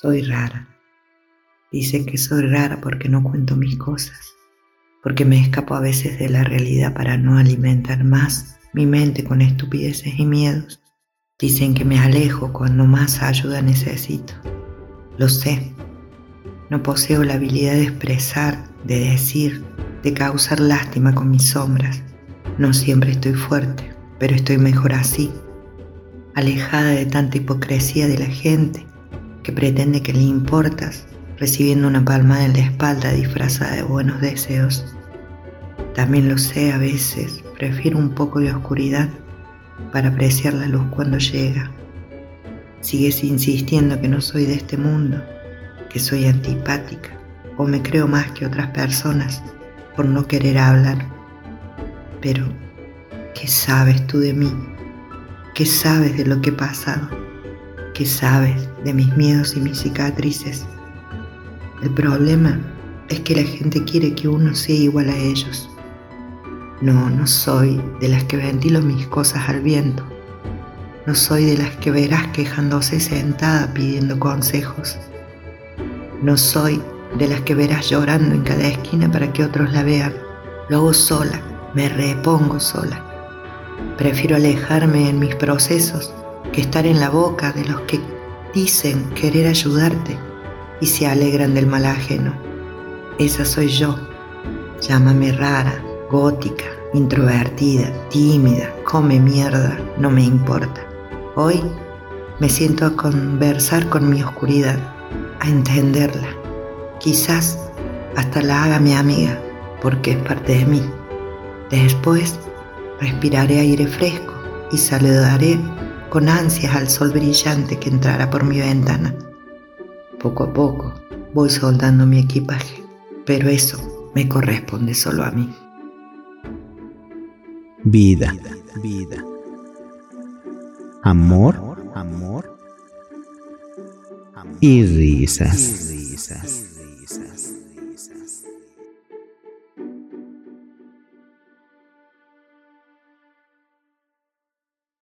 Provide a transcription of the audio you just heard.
Soy rara. Dicen que soy rara porque no cuento mis cosas, porque me escapo a veces de la realidad para no alimentar más mi mente con estupideces y miedos. Dicen que me alejo cuando más ayuda necesito. Lo sé. No poseo la habilidad de expresar, de decir, de causar lástima con mis sombras. No siempre estoy fuerte, pero estoy mejor así, alejada de tanta hipocresía de la gente que pretende que le importas recibiendo una palmada en la espalda disfrazada de buenos deseos. También lo sé a veces, prefiero un poco de oscuridad para apreciar la luz cuando llega. Sigues insistiendo que no soy de este mundo, que soy antipática o me creo más que otras personas por no querer hablar. Pero, ¿qué sabes tú de mí? ¿Qué sabes de lo que he pasado? ¿Qué sabes de mis miedos y mis cicatrices? El problema es que la gente quiere que uno sea igual a ellos. No, no soy de las que ventilo mis cosas al viento. No soy de las que verás quejándose sentada pidiendo consejos. No soy de las que verás llorando en cada esquina para que otros la vean. Lo hago sola, me repongo sola. Prefiero alejarme en mis procesos que estar en la boca de los que dicen querer ayudarte y se alegran del mal ajeno. Esa soy yo. Llámame rara, gótica, introvertida, tímida, come mierda, no me importa. Hoy me siento a conversar con mi oscuridad, a entenderla. Quizás hasta la haga mi amiga, porque es parte de mí. Después respiraré aire fresco y saludaré con ansias al sol brillante que entrará por mi ventana. Poco a poco voy soldando mi equipaje, pero eso me corresponde solo a mí. Vida, vida. Amor, amor. Y risas.